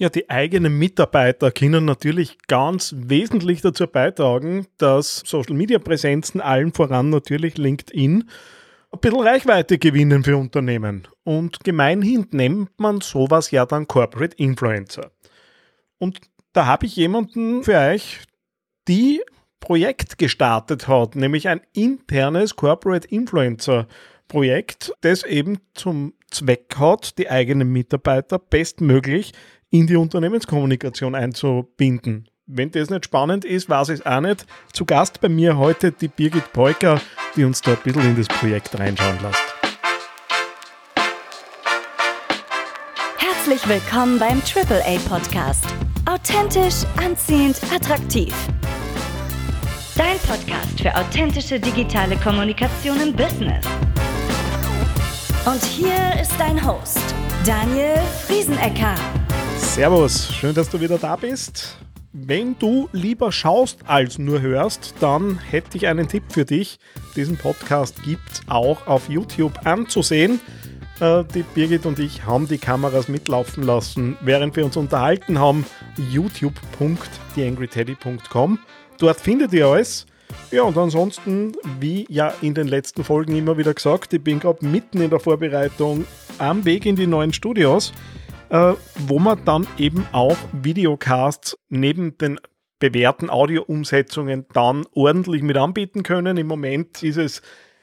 Ja, die eigenen Mitarbeiter können natürlich ganz wesentlich dazu beitragen, dass Social-Media-Präsenzen allen voran natürlich LinkedIn ein bisschen Reichweite gewinnen für Unternehmen. Und gemeinhin nennt man sowas ja dann Corporate Influencer. Und da habe ich jemanden für euch, die Projekt gestartet hat, nämlich ein internes Corporate Influencer Projekt, das eben zum Zweck hat, die eigenen Mitarbeiter bestmöglich in die Unternehmenskommunikation einzubinden. Wenn das nicht spannend ist, weiß ich es auch nicht. Zu Gast bei mir heute die Birgit Peuker, die uns da ein bisschen in das Projekt reinschauen lässt. Herzlich willkommen beim AAA Podcast. Authentisch, anziehend, attraktiv. Dein Podcast für authentische digitale Kommunikation im Business. Und hier ist dein Host, Daniel Friesenecker. Servus, schön, dass du wieder da bist. Wenn du lieber schaust als nur hörst, dann hätte ich einen Tipp für dich. Diesen Podcast gibt es auch auf YouTube anzusehen. Äh, die Birgit und ich haben die Kameras mitlaufen lassen, während wir uns unterhalten haben. youtube.theangryteddy.com. Dort findet ihr alles. Ja, und ansonsten, wie ja in den letzten Folgen immer wieder gesagt, ich bin gerade mitten in der Vorbereitung am Weg in die neuen Studios äh, wo man dann eben auch Videocasts neben den bewährten Audio-Umsetzungen dann ordentlich mit anbieten können. Im Moment ist es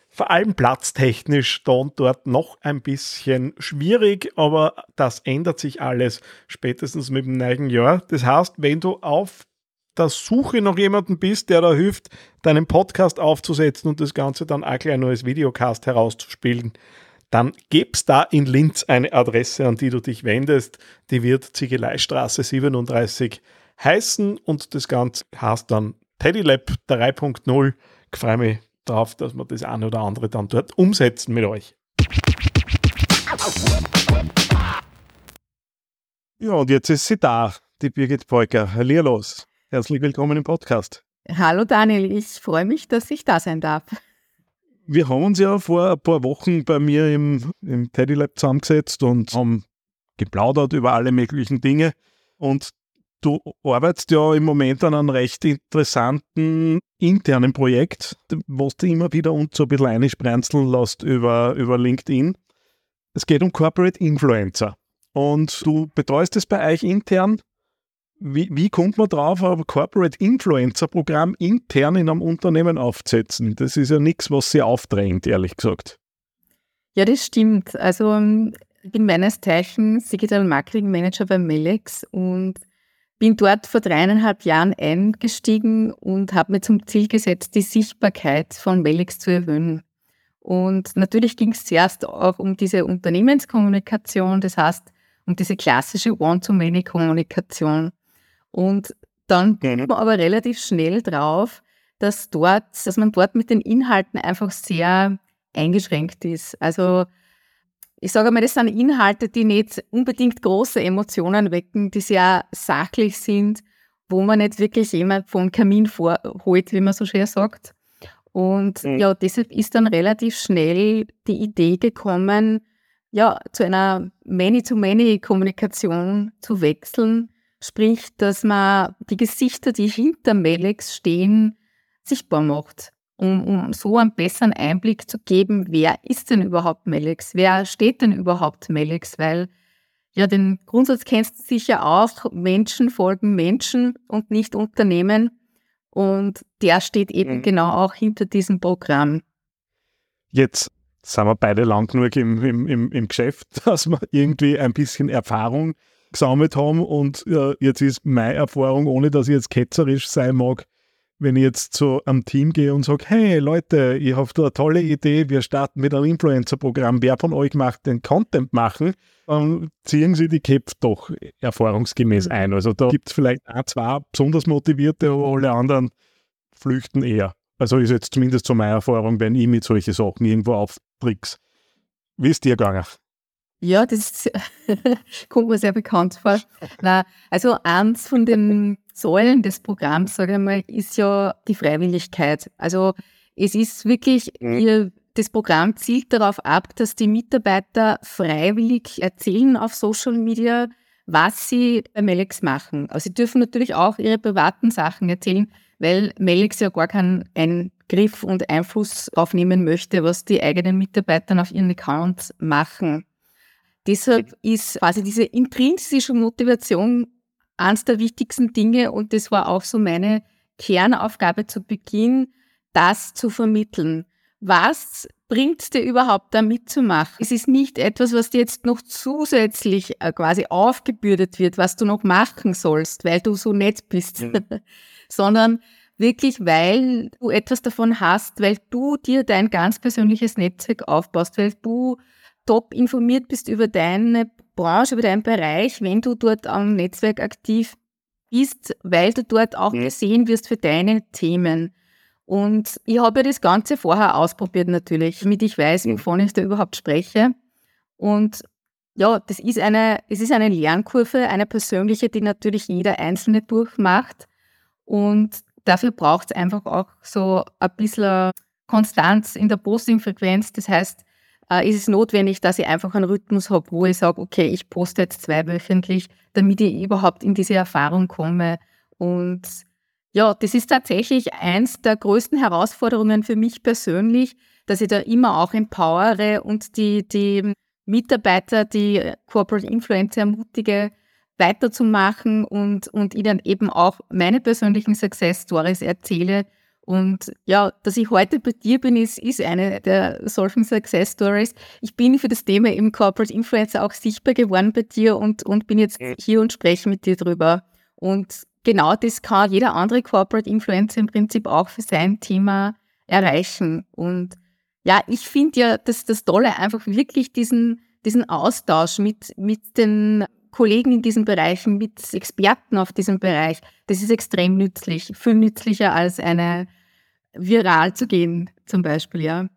vor allem platztechnisch da und dort noch ein bisschen schwierig, aber das ändert sich alles spätestens mit dem neuen Jahr. Das heißt, wenn du auf der Suche nach jemandem bist, der da hilft, deinen Podcast aufzusetzen und das Ganze dann auch gleich nur als Videocast herauszuspielen, dann gibt's da in Linz eine Adresse, an die du dich wendest. Die wird Ziegeleistraße 37 heißen und das Ganze heißt dann TeddyLab 3.0. Ich freue mich darauf, dass wir das eine oder andere dann dort umsetzen mit euch. Ja, und jetzt ist sie da, die Birgit Peuker. los. Herzlich willkommen im Podcast. Hallo Daniel, ich freue mich, dass ich da sein darf wir haben uns ja vor ein paar Wochen bei mir im, im Teddy Lab zusammengesetzt und haben geplaudert über alle möglichen Dinge. Und du arbeitest ja im Moment an einem recht interessanten internen Projekt, was du immer wieder uns so ein bisschen einsprenzeln lässt über, über LinkedIn. Es geht um Corporate Influencer. Und du betreust es bei euch intern wie, wie kommt man drauf, ein Corporate Influencer Programm intern in einem Unternehmen aufzusetzen? Das ist ja nichts, was sie aufdrängt, ehrlich gesagt. Ja, das stimmt. Also ähm, ich bin meines Zeichens Digital Marketing Manager bei Melex und bin dort vor dreieinhalb Jahren eingestiegen und habe mir zum Ziel gesetzt, die Sichtbarkeit von Melex zu erhöhen. Und natürlich ging es zuerst auch um diese Unternehmenskommunikation, das heißt um diese klassische One-to-Many-Kommunikation. Und dann kommt man aber relativ schnell drauf, dass dort, dass man dort mit den Inhalten einfach sehr eingeschränkt ist. Also ich sage mal, das sind Inhalte, die nicht unbedingt große Emotionen wecken, die sehr sachlich sind, wo man nicht wirklich jemand vom Kamin vorholt, wie man so schön sagt. Und mhm. ja, deshalb ist dann relativ schnell die Idee gekommen, ja, zu einer Many-to-Many-Kommunikation zu wechseln, Sprich, dass man die Gesichter, die hinter Melex stehen, sichtbar macht, um, um so einen besseren Einblick zu geben, wer ist denn überhaupt Melex, wer steht denn überhaupt Melex, weil ja, den Grundsatz kennst du sicher auch, Menschen folgen Menschen und nicht Unternehmen. Und der steht eben mhm. genau auch hinter diesem Programm. Jetzt sind wir beide lang genug im, im, im, im Geschäft, dass wir irgendwie ein bisschen Erfahrung gesammelt haben. Und ja, jetzt ist meine Erfahrung, ohne dass ich jetzt ketzerisch sein mag, wenn ich jetzt zu einem Team gehe und sage, hey Leute, ich habe da eine tolle Idee, wir starten mit einem Influencer-Programm, wer von euch macht den Content machen, dann ziehen sie die Cap doch erfahrungsgemäß mhm. ein. Also da gibt es vielleicht ein, zwei besonders motivierte, aber alle anderen flüchten eher. Also ist jetzt zumindest so meine Erfahrung, wenn ich mit solchen Sachen irgendwo auftrick's. Wie ist dir gegangen? Ja, das kommt mir sehr bekannt vor. Na, also eins von den Säulen des Programms, sage ich mal, ist ja die Freiwilligkeit. Also es ist wirklich, mhm. das Programm zielt darauf ab, dass die Mitarbeiter freiwillig erzählen auf Social Media, was sie bei Melex machen. Also sie dürfen natürlich auch ihre privaten Sachen erzählen, weil Melex ja gar keinen Eingriff und Einfluss aufnehmen möchte, was die eigenen Mitarbeiter auf ihren Accounts machen. Deshalb ist quasi diese intrinsische Motivation eines der wichtigsten Dinge und das war auch so meine Kernaufgabe zu Beginn, das zu vermitteln. Was bringt dir überhaupt da mitzumachen? Es ist nicht etwas, was dir jetzt noch zusätzlich äh, quasi aufgebürdet wird, was du noch machen sollst, weil du so nett bist, mhm. sondern wirklich, weil du etwas davon hast, weil du dir dein ganz persönliches Netzwerk aufbaust, weil du top informiert bist über deine Branche, über deinen Bereich, wenn du dort am Netzwerk aktiv bist, weil du dort auch mhm. gesehen wirst für deine Themen. Und ich habe ja das Ganze vorher ausprobiert natürlich, damit ich weiß, mhm. wovon ich da überhaupt spreche. Und ja, das ist eine, es ist eine Lernkurve, eine persönliche, die natürlich jeder Einzelne durchmacht. Und dafür braucht es einfach auch so ein bisschen Konstanz in der Posting-Frequenz. Das heißt, äh, ist es notwendig, dass ich einfach einen Rhythmus habe, wo ich sage, okay, ich poste jetzt zweiwöchentlich, damit ich überhaupt in diese Erfahrung komme. Und ja, das ist tatsächlich eins der größten Herausforderungen für mich persönlich, dass ich da immer auch empowere und die, die Mitarbeiter, die Corporate Influencer ermutige, weiterzumachen und, und ihnen eben auch meine persönlichen Success Stories erzähle, und ja, dass ich heute bei dir bin, ist, ist eine der solchen Success Stories. Ich bin für das Thema eben Corporate Influencer auch sichtbar geworden bei dir und, und bin jetzt hier und spreche mit dir drüber. Und genau das kann jeder andere Corporate Influencer im Prinzip auch für sein Thema erreichen. Und ja, ich finde ja, dass das Tolle einfach wirklich diesen, diesen Austausch mit, mit den Kollegen in diesen Bereichen, mit Experten auf diesem Bereich, das ist extrem nützlich, viel nützlicher als eine viral zu gehen, zum Beispiel, ja.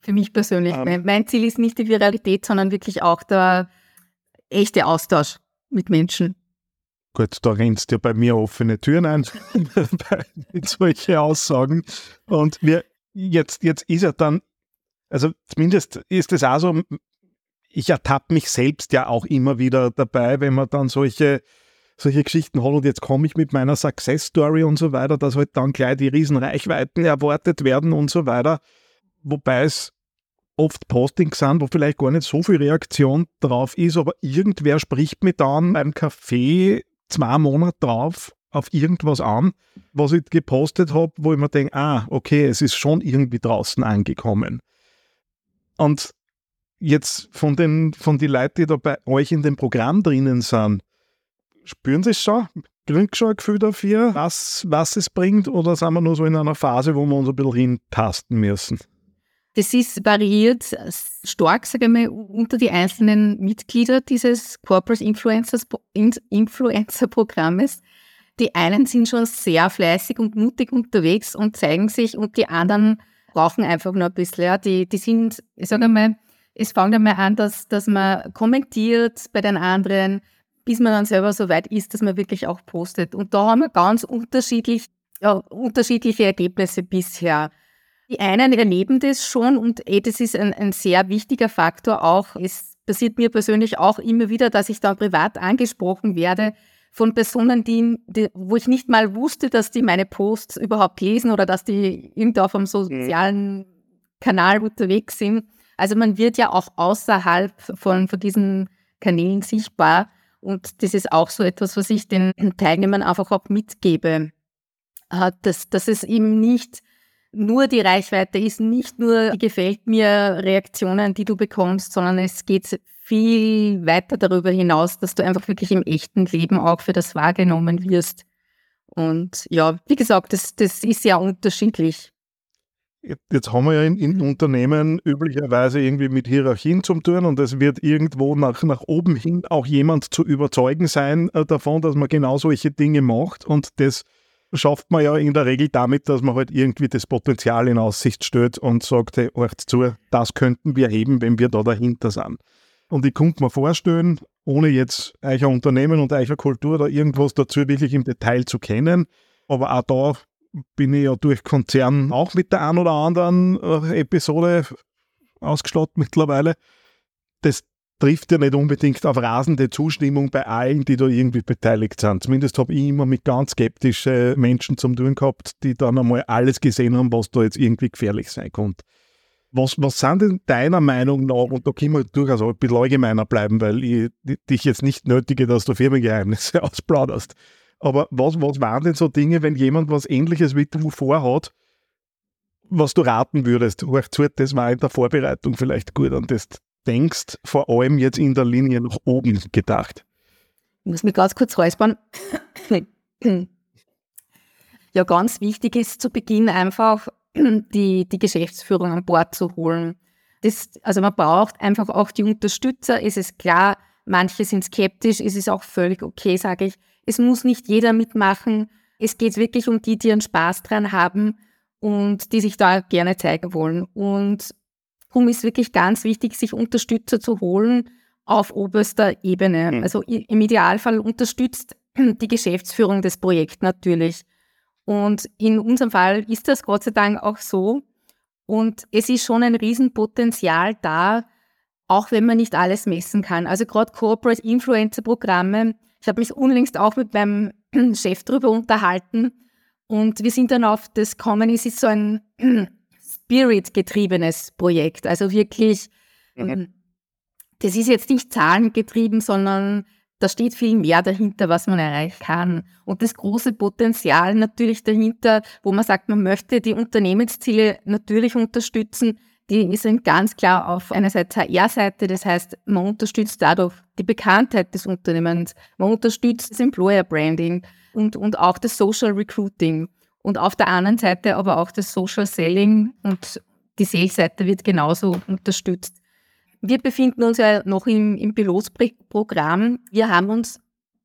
Für mich persönlich. Um, ähm. mein Ziel ist nicht die Viralität, sondern wirklich auch der echte Austausch mit Menschen. Gut, da rennst du bei mir offene Türen ein mit solchen Aussagen. Und wir, jetzt, jetzt ist er dann, also zumindest ist es auch so, ich ertappe mich selbst ja auch immer wieder dabei, wenn man dann solche solche Geschichten hat und jetzt komme ich mit meiner Success Story und so weiter, dass halt dann gleich die Riesenreichweiten erwartet werden und so weiter. Wobei es oft Postings sind, wo vielleicht gar nicht so viel Reaktion drauf ist, aber irgendwer spricht mir dann beim Café zwei Monate drauf auf irgendwas an, was ich gepostet habe, wo ich mir denke, ah, okay, es ist schon irgendwie draußen angekommen. Und jetzt von den, von den Leuten, die da bei euch in dem Programm drinnen sind, Spüren Sie es schon? Sie schon ein Gefühl dafür, was, was es bringt? Oder sind wir nur so in einer Phase, wo wir uns ein bisschen hintasten müssen? Das ist variiert stark, sage ich mal, unter die einzelnen Mitglieder dieses Corporate Influencers, Influencer Programmes. Die einen sind schon sehr fleißig und mutig unterwegs und zeigen sich und die anderen brauchen einfach noch ein bisschen. Ja. Die, die sind, ich sage mal, es fängt einmal an, dass, dass man kommentiert bei den anderen, bis man dann selber so weit ist, dass man wirklich auch postet. Und da haben wir ganz unterschiedlich, ja, unterschiedliche Ergebnisse bisher. Die einen erleben das schon und eh, das ist ein, ein sehr wichtiger Faktor auch. Es passiert mir persönlich auch immer wieder, dass ich dann privat angesprochen werde von Personen, die, die, wo ich nicht mal wusste, dass die meine Posts überhaupt lesen oder dass die irgendwo auf einem sozialen Kanal unterwegs sind. Also man wird ja auch außerhalb von, von diesen Kanälen sichtbar. Und das ist auch so etwas, was ich den Teilnehmern einfach auch mitgebe, äh, dass, dass es eben nicht nur die Reichweite ist, nicht nur die gefällt mir Reaktionen, die du bekommst, sondern es geht viel weiter darüber hinaus, dass du einfach wirklich im echten Leben auch für das wahrgenommen wirst. Und ja, wie gesagt, das, das ist ja unterschiedlich. Jetzt haben wir ja in, in, Unternehmen üblicherweise irgendwie mit Hierarchien zum tun und es wird irgendwo nach, nach oben hin auch jemand zu überzeugen sein äh, davon, dass man genau solche Dinge macht und das schafft man ja in der Regel damit, dass man halt irgendwie das Potenzial in Aussicht stellt und sagt, hey, hört zu, das könnten wir heben, wenn wir da dahinter sind. Und ich könnte mir vorstellen, ohne jetzt euer Unternehmen und euer Kultur oder irgendwas dazu wirklich im Detail zu kennen, aber auch da bin ich ja durch Konzern auch mit der einen oder anderen äh, Episode ausgestattet mittlerweile. Das trifft ja nicht unbedingt auf rasende Zustimmung bei allen, die da irgendwie beteiligt sind. Zumindest habe ich immer mit ganz skeptischen Menschen zum tun gehabt, die dann einmal alles gesehen haben, was da jetzt irgendwie gefährlich sein könnte. Was, was sind denn deiner Meinung nach, und da können wir durchaus ein bisschen allgemeiner bleiben, weil ich dich jetzt nicht nötige, dass du Firmengeheimnisse ausplauderst. Aber was, was waren denn so Dinge, wenn jemand was ähnliches wie du vorhat, was du raten würdest? Hör zu, das war in der Vorbereitung vielleicht gut an das denkst, vor allem jetzt in der Linie nach oben gedacht? Ich muss mich ganz kurz räuspern. ja, ganz wichtig ist zu Beginn einfach die, die Geschäftsführung an Bord zu holen. Das, also man braucht einfach auch die Unterstützer. Es ist klar, manche sind skeptisch, es ist auch völlig okay, sage ich. Es muss nicht jeder mitmachen. Es geht wirklich um die, die einen Spaß dran haben und die sich da gerne zeigen wollen. Und Darum ist wirklich ganz wichtig, sich Unterstützer zu holen auf oberster Ebene. Mhm. Also im Idealfall unterstützt die Geschäftsführung des Projekts natürlich. Und in unserem Fall ist das Gott sei Dank auch so. Und es ist schon ein Riesenpotenzial da, auch wenn man nicht alles messen kann. Also gerade Corporate Influencer Programme. Ich habe mich unlängst auch mit meinem Chef darüber unterhalten. Und wir sind dann auf das kommen, es ist so ein Spirit-getriebenes Projekt. Also wirklich, mhm. Ähm, das ist jetzt nicht zahlengetrieben, sondern da steht viel mehr dahinter, was man erreichen kann. Und das große Potenzial natürlich dahinter, wo man sagt, man möchte die Unternehmensziele natürlich unterstützen, die sind ganz klar auf einerseits HR-Seite, das heißt, man unterstützt dadurch die Bekanntheit des Unternehmens, man unterstützt das Employer Branding und, und auch das Social Recruiting. Und auf der anderen Seite aber auch das Social Selling und die Sales-Seite wird genauso unterstützt. Wir befinden uns ja noch im, im Pilotprogramm. Wir haben uns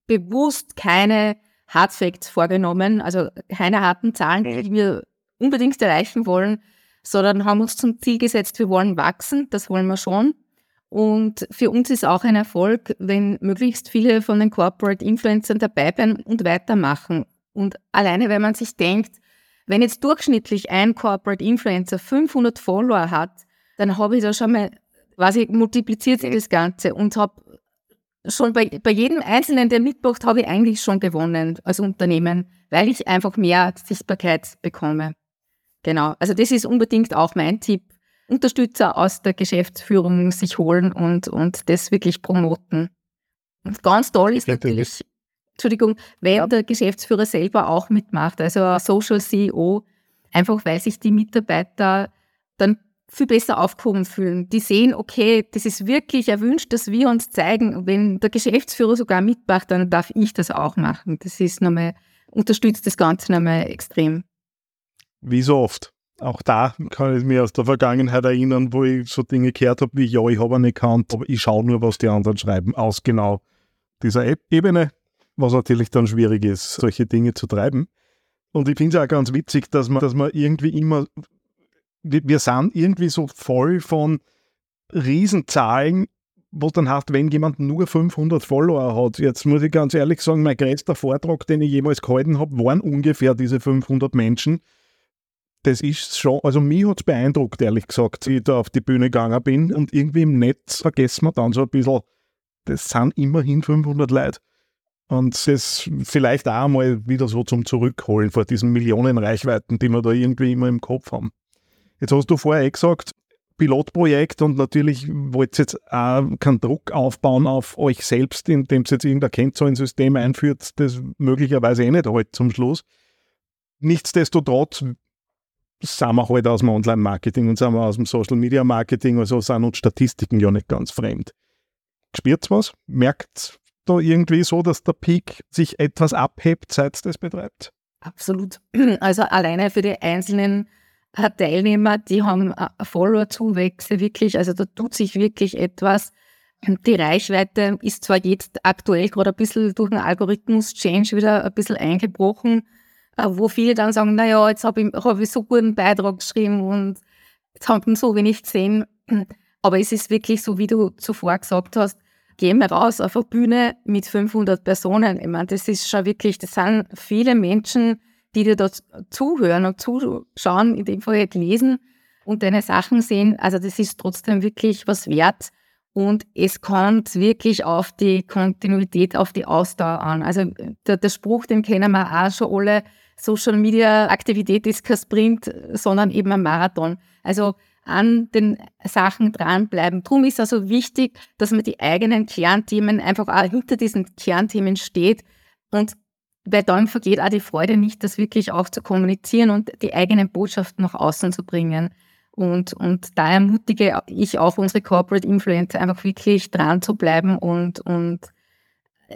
bewusst keine Hard Facts vorgenommen, also keine harten Zahlen, die mhm. wir unbedingt erreichen wollen, sondern haben uns zum Ziel gesetzt, wir wollen wachsen, das wollen wir schon. Und für uns ist auch ein Erfolg, wenn möglichst viele von den Corporate Influencern dabei bleiben und weitermachen. Und alleine, wenn man sich denkt, wenn jetzt durchschnittlich ein Corporate Influencer 500 Follower hat, dann habe ich da schon mal quasi multipliziert das Ganze und habe schon bei, bei jedem Einzelnen, der mitmacht, habe ich eigentlich schon gewonnen als Unternehmen, weil ich einfach mehr Sichtbarkeit bekomme. Genau. Also das ist unbedingt auch mein Tipp. Unterstützer aus der Geschäftsführung sich holen und, und das wirklich promoten. Und ganz toll ist natürlich Entschuldigung, wenn der Geschäftsführer selber auch mitmacht, also Social CEO, einfach weil sich die Mitarbeiter dann viel besser aufgehoben fühlen. Die sehen, okay, das ist wirklich erwünscht, dass wir uns zeigen. Wenn der Geschäftsführer sogar mitmacht, dann darf ich das auch machen. Das ist nochmal, unterstützt das Ganze nochmal extrem. Wie so oft. Auch da kann ich mich aus der Vergangenheit erinnern, wo ich so Dinge gehört habe wie, ja, ich habe einen Account, aber ich schaue nur, was die anderen schreiben, aus genau dieser Ebene was natürlich dann schwierig ist, solche Dinge zu treiben. Und ich finde es auch ganz witzig, dass man, dass man irgendwie immer, wir, wir sind irgendwie so voll von Riesenzahlen, was dann heißt, wenn jemand nur 500 Follower hat. Jetzt muss ich ganz ehrlich sagen, mein größter Vortrag, den ich jemals gehalten habe, waren ungefähr diese 500 Menschen. Das ist schon, also mich hat es beeindruckt, ehrlich gesagt, wie ich da auf die Bühne gegangen bin. Und irgendwie im Netz vergessen wir dann so ein bisschen, das sind immerhin 500 Leute. Und das vielleicht auch mal wieder so zum Zurückholen vor diesen Millionen Reichweiten, die wir da irgendwie immer im Kopf haben. Jetzt hast du vorher eh gesagt, Pilotprojekt und natürlich wollt ihr jetzt auch keinen Druck aufbauen auf euch selbst, indem ihr jetzt irgendein Kennzahlensystem einführt, das möglicherweise eh nicht halt zum Schluss. Nichtsdestotrotz sind wir halt aus dem Online-Marketing und sind wir aus dem Social-Media-Marketing, also sind uns Statistiken ja nicht ganz fremd. Spürt was? Merkt da irgendwie so, dass der Peak sich etwas abhebt, seit es das betreibt? Absolut. Also alleine für die einzelnen äh, Teilnehmer, die haben äh, Follower-Zuwächse wirklich, also da tut sich wirklich etwas. Die Reichweite ist zwar jetzt aktuell gerade ein bisschen durch den Algorithmus-Change wieder ein bisschen eingebrochen, wo viele dann sagen, naja, jetzt habe ich, hab ich so guten Beitrag geschrieben und jetzt haben so wenig gesehen. Aber es ist wirklich so, wie du zuvor gesagt hast, gehen wir raus auf eine Bühne mit 500 Personen. Ich meine, das ist schon wirklich, das sind viele Menschen, die dir da zuhören und zuschauen, in dem Fall lesen und deine Sachen sehen. Also das ist trotzdem wirklich was wert. Und es kommt wirklich auf die Kontinuität, auf die Ausdauer an. Also der, der Spruch, den kennen wir auch schon alle, Social Media Aktivität ist kein Sprint, sondern eben ein Marathon. Also an den Sachen dranbleiben. Darum ist also wichtig, dass man die eigenen Kernthemen einfach auch hinter diesen Kernthemen steht und weil dann vergeht auch die Freude nicht, das wirklich auch zu kommunizieren und die eigenen Botschaften nach außen zu bringen. Und, und da ermutige ich auch unsere Corporate Influencer einfach wirklich dran zu bleiben und, und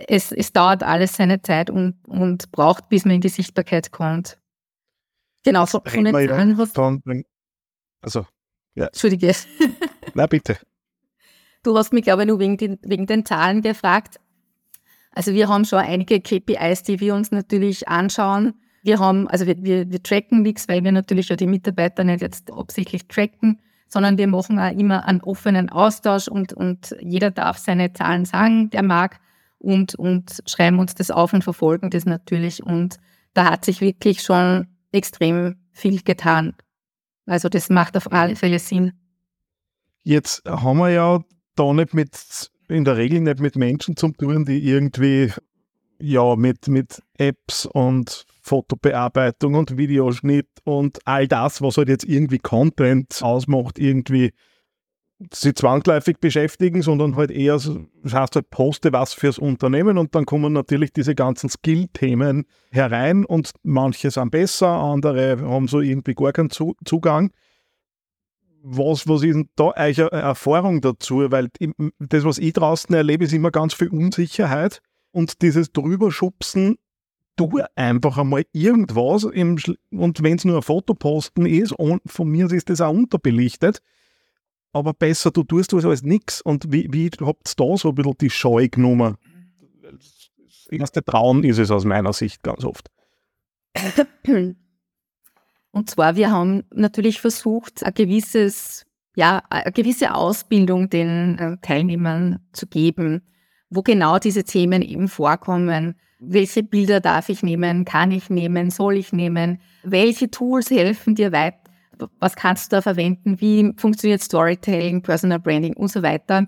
es, es dauert alles seine Zeit und, und braucht, bis man in die Sichtbarkeit kommt. Genau, von, von den Zahlen hast von, Also, ja. Entschuldige. Na bitte. Du hast mich, glaube ich, nur wegen den, wegen den Zahlen gefragt. Also wir haben schon einige KPIs, die wir uns natürlich anschauen. Wir haben, also wir, wir, wir tracken nichts, weil wir natürlich ja die Mitarbeiter nicht jetzt absichtlich tracken, sondern wir machen auch immer einen offenen Austausch und, und jeder darf seine Zahlen sagen, der mag und, und schreiben uns das auf und verfolgen das natürlich. Und da hat sich wirklich schon extrem viel getan. Also das macht auf alle Fälle Sinn. Jetzt haben wir ja da nicht mit, in der Regel nicht mit Menschen zu tun, die irgendwie ja mit, mit Apps und Fotobearbeitung und Videoschnitt und all das, was halt jetzt irgendwie Content ausmacht, irgendwie sie zwangsläufig beschäftigen, sondern halt eher, das heißt halt, poste was fürs Unternehmen und dann kommen natürlich diese ganzen Skill-Themen herein und manche sind besser, andere haben so irgendwie gar keinen Zugang. Was, was ist denn da eure Erfahrung dazu? Weil das, was ich draußen erlebe, ist immer ganz viel Unsicherheit und dieses Drüberschubsen, tu einfach einmal irgendwas und wenn es nur ein Fotoposten ist, von mir ist das auch unterbelichtet, aber besser du tust was als nichts. Und wie, wie habt ihr da so ein bisschen die Scheu genommen? Das erste Trauen ist es aus meiner Sicht ganz oft. Und zwar, wir haben natürlich versucht, ein gewisses, ja, eine gewisse Ausbildung den äh, Teilnehmern zu geben, wo genau diese Themen eben vorkommen. Welche Bilder darf ich nehmen? Kann ich nehmen? Soll ich nehmen? Welche Tools helfen dir weiter? Was kannst du da verwenden, wie funktioniert Storytelling, Personal Branding und so weiter.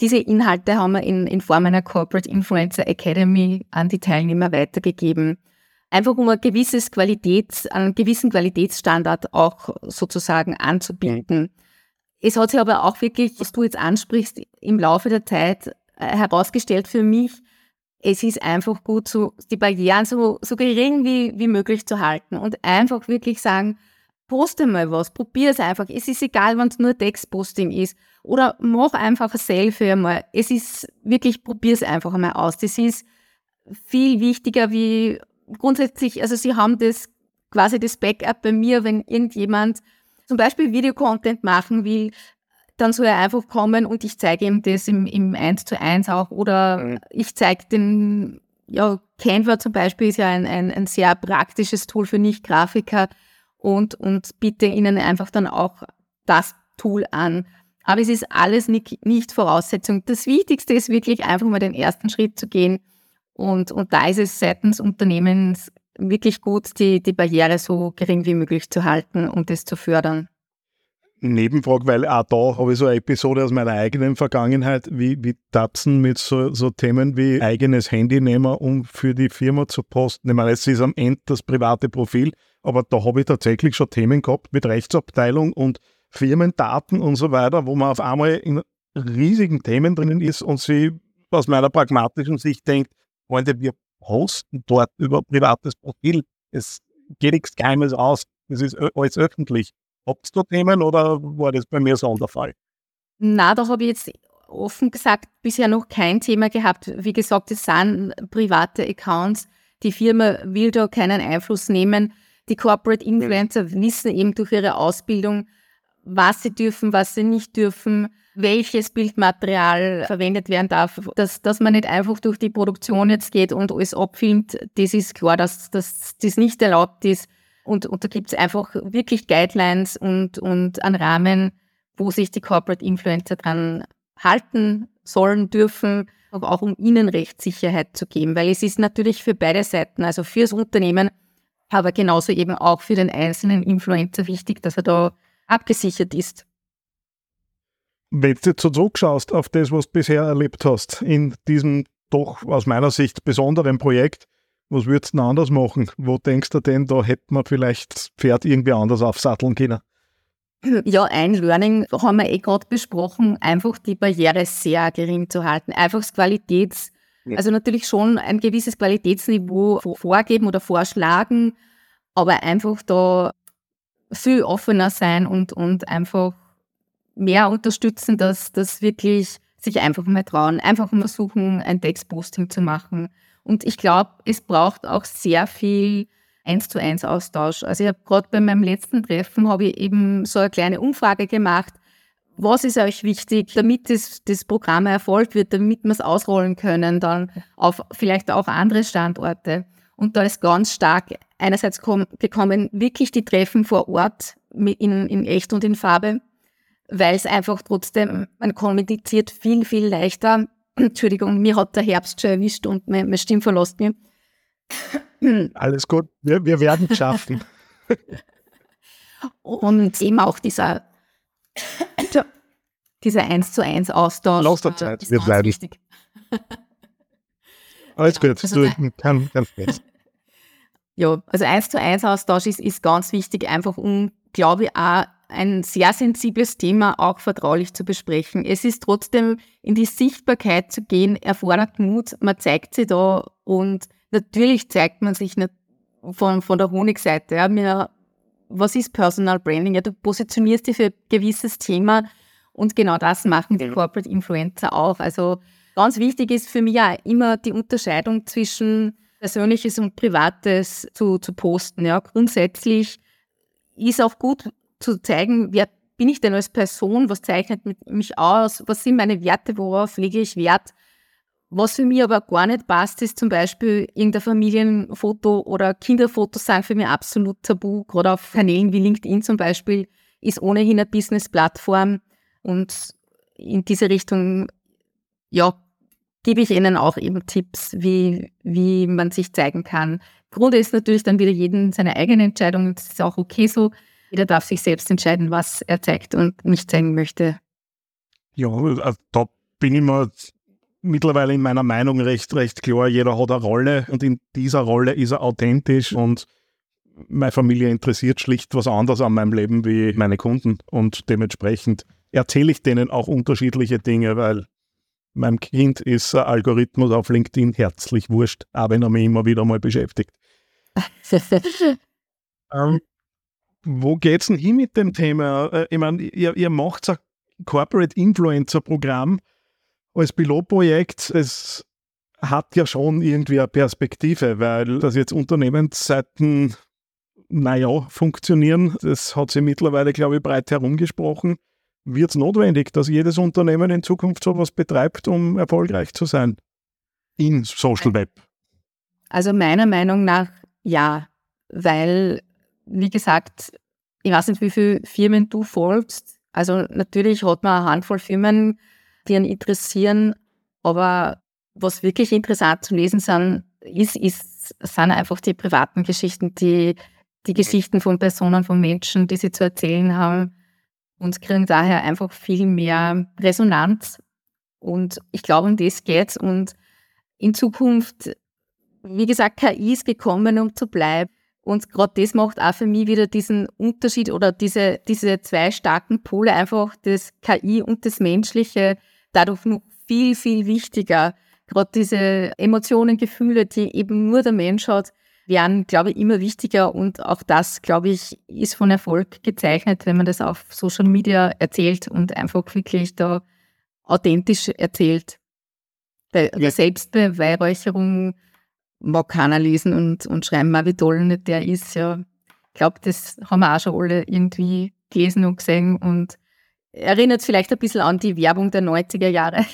Diese Inhalte haben wir in, in Form einer Corporate Influencer Academy an die Teilnehmer weitergegeben. Einfach um ein gewisses Qualitäts, einen gewissen Qualitätsstandard auch sozusagen anzubieten. Es hat sich aber auch wirklich, was du jetzt ansprichst, im Laufe der Zeit äh, herausgestellt für mich, es ist einfach gut, so die Barrieren so, so gering wie, wie möglich zu halten und einfach wirklich sagen, poste mal was, probier es einfach. Es ist egal, wenn es nur Textposting ist. Oder mach einfach ein Selfie einmal. Es ist wirklich, probier es einfach einmal aus. Das ist viel wichtiger wie grundsätzlich, also sie haben das quasi das Backup bei mir, wenn irgendjemand zum Beispiel Videocontent machen will, dann soll er einfach kommen und ich zeige ihm das im, im 1 zu 1 auch. Oder mhm. ich zeige den, ja, Canva zum Beispiel ist ja ein, ein, ein sehr praktisches Tool für Nicht-Grafiker und, und biete ihnen einfach dann auch das Tool an. Aber es ist alles nicht, nicht Voraussetzung. Das Wichtigste ist wirklich einfach mal den ersten Schritt zu gehen. Und, und da ist es seitens Unternehmens wirklich gut, die, die Barriere so gering wie möglich zu halten und das zu fördern. Nebenfrage, weil auch da habe ich so eine Episode aus meiner eigenen Vergangenheit, wie, wie Datsen mit so, so Themen wie eigenes Handy nehmen, um für die Firma zu posten. Ich meine, es ist am Ende das private Profil, aber da habe ich tatsächlich schon Themen gehabt mit Rechtsabteilung und Firmendaten und so weiter, wo man auf einmal in riesigen Themen drinnen ist und sie aus meiner pragmatischen Sicht denkt, Freunde, wir posten dort über privates Profil. Es geht nichts Geheimes aus. Es ist alles öffentlich. Habt ihr da Themen oder war das bei mir Sonderfall? Na, da habe ich jetzt offen gesagt bisher noch kein Thema gehabt. Wie gesagt, es sind private Accounts. Die Firma will da keinen Einfluss nehmen. Die Corporate Influencer wissen eben durch ihre Ausbildung, was sie dürfen, was sie nicht dürfen, welches Bildmaterial verwendet werden darf. Dass, dass man nicht einfach durch die Produktion jetzt geht und alles abfilmt, das ist klar, dass, dass das nicht erlaubt ist. Und, und da gibt es einfach wirklich Guidelines und, und einen Rahmen, wo sich die Corporate Influencer dran halten sollen, dürfen, auch um ihnen Rechtssicherheit zu geben. Weil es ist natürlich für beide Seiten, also fürs Unternehmen aber genauso eben auch für den einzelnen Influencer wichtig, dass er da abgesichert ist. Wenn du jetzt so zurückschaust auf das, was du bisher erlebt hast, in diesem doch aus meiner Sicht besonderen Projekt, was würdest du denn anders machen? Wo denkst du denn, da hätte man vielleicht das Pferd irgendwie anders aufsatteln können? Ja, ein Learning haben wir eh gerade besprochen, einfach die Barriere sehr gering zu halten. Einfach das Qualitäts, also natürlich schon ein gewisses Qualitätsniveau vorgeben oder vorschlagen, aber einfach da viel offener sein und, und einfach mehr unterstützen, dass das wirklich sich einfach mal trauen, einfach mal versuchen, ein Textposting zu machen. Und ich glaube, es braucht auch sehr viel eins zu eins Austausch. Also ich habe gerade bei meinem letzten Treffen habe ich eben so eine kleine Umfrage gemacht. Was ist euch wichtig, damit das, das Programm Erfolg wird, damit wir es ausrollen können, dann auf vielleicht auch andere Standorte. Und da ist ganz stark einerseits gekommen, wirklich die Treffen vor Ort in, in echt und in Farbe, weil es einfach trotzdem, man kommuniziert viel, viel leichter. Entschuldigung, mir hat der Herbst schon erwischt und meine Stimme verlässt mir. Alles gut, wir, wir werden es schaffen. Und eben auch dieser, dieser 1 zu 1 Austausch. Lass der Zeit, wir bleiben. Wichtig. Alles gut, also du kann, kann Ja, also 1 zu 1 Austausch ist, ist ganz wichtig, einfach um, glaube ich, auch ein sehr sensibles Thema auch vertraulich zu besprechen. Es ist trotzdem in die Sichtbarkeit zu gehen, erfordert Mut. Man zeigt sie da und natürlich zeigt man sich nicht von, von der Honigseite. Ja. Mir, was ist Personal Branding? Ja, du positionierst dich für ein gewisses Thema und genau das machen die Corporate Influencer auch. Also ganz wichtig ist für mich ja immer die Unterscheidung zwischen Persönliches und Privates zu, zu posten. Ja. Grundsätzlich ist auch gut zu zeigen, wer bin ich denn als Person, was zeichnet mich aus, was sind meine Werte, worauf lege ich Wert was für mich aber gar nicht passt, ist zum Beispiel irgendein Familienfoto oder Kinderfotos sind für mich absolut tabu. Gerade auf Kanälen wie LinkedIn zum Beispiel ist ohnehin eine Business-Plattform und in diese Richtung, ja, gebe ich Ihnen auch eben Tipps, wie, wie man sich zeigen kann. Grund ist natürlich dann wieder jeden seine eigene Entscheidung. Das ist auch okay so. Jeder darf sich selbst entscheiden, was er zeigt und nicht zeigen möchte. Ja, also da bin ich mir mittlerweile in meiner Meinung recht, recht klar. Jeder hat eine Rolle und in dieser Rolle ist er authentisch und meine Familie interessiert schlicht was anderes an meinem Leben wie meine Kunden und dementsprechend erzähle ich denen auch unterschiedliche Dinge, weil meinem Kind ist ein Algorithmus auf LinkedIn herzlich wurscht, auch wenn er mich immer wieder mal beschäftigt. ähm, wo geht's denn hin mit dem Thema? Äh, ich meine, ihr, ihr macht ein Corporate Influencer Programm als Pilotprojekt, es hat ja schon irgendwie eine Perspektive, weil das jetzt Unternehmensseiten, naja, funktionieren, das hat sich mittlerweile, glaube ich, breit herumgesprochen. Wird es notwendig, dass jedes Unternehmen in Zukunft sowas betreibt, um erfolgreich zu sein in Social Web? Also meiner Meinung nach ja, weil, wie gesagt, ich weiß nicht, wie viele Firmen du folgst. Also natürlich hat man eine Handvoll Firmen, die einen interessieren. Aber was wirklich interessant zu lesen sind, ist, ist, sind einfach die privaten Geschichten, die, die Geschichten von Personen, von Menschen, die sie zu erzählen haben und kriegen daher einfach viel mehr Resonanz. Und ich glaube, um das geht's. Und in Zukunft, wie gesagt, KI ist gekommen, um zu bleiben. Und gerade das macht auch für mich wieder diesen Unterschied oder diese, diese zwei starken Pole, einfach das KI und das Menschliche, dadurch noch viel, viel wichtiger. Gerade diese Emotionen, Gefühle, die eben nur der Mensch hat, werden, glaube ich, immer wichtiger. Und auch das, glaube ich, ist von Erfolg gezeichnet, wenn man das auf Social Media erzählt und einfach wirklich da authentisch erzählt. Bei ja. Selbstbeweihräucherung mag keiner lesen und, und schreiben mal, wie toll nicht der ist. Ja, ich glaube, das haben wir auch schon alle irgendwie gelesen und gesehen und erinnert vielleicht ein bisschen an die Werbung der 90er Jahre,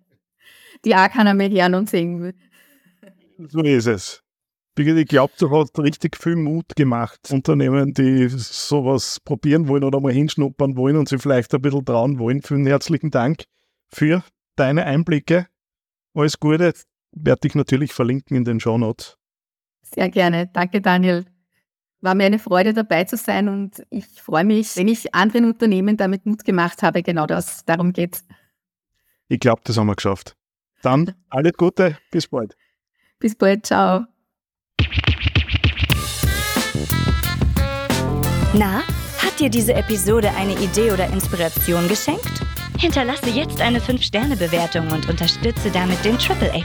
die auch keiner mehr hören und sehen will. So ist es. Ich glaube, du hast richtig viel Mut gemacht. Unternehmen, die sowas probieren wollen oder mal hinschnuppern wollen und sich vielleicht ein bisschen trauen wollen. Vielen herzlichen Dank für deine Einblicke. Alles Gute. Werde ich natürlich verlinken in den Show Notes. Sehr gerne. Danke, Daniel. War mir eine Freude dabei zu sein und ich freue mich, wenn ich anderen Unternehmen damit Mut gemacht habe. Genau das, darum geht's. Ich glaube, das haben wir geschafft. Dann alles Gute, bis bald. Bis bald, ciao. Na, hat dir diese Episode eine Idee oder Inspiration geschenkt? Hinterlasse jetzt eine 5-Sterne-Bewertung und unterstütze damit den AAA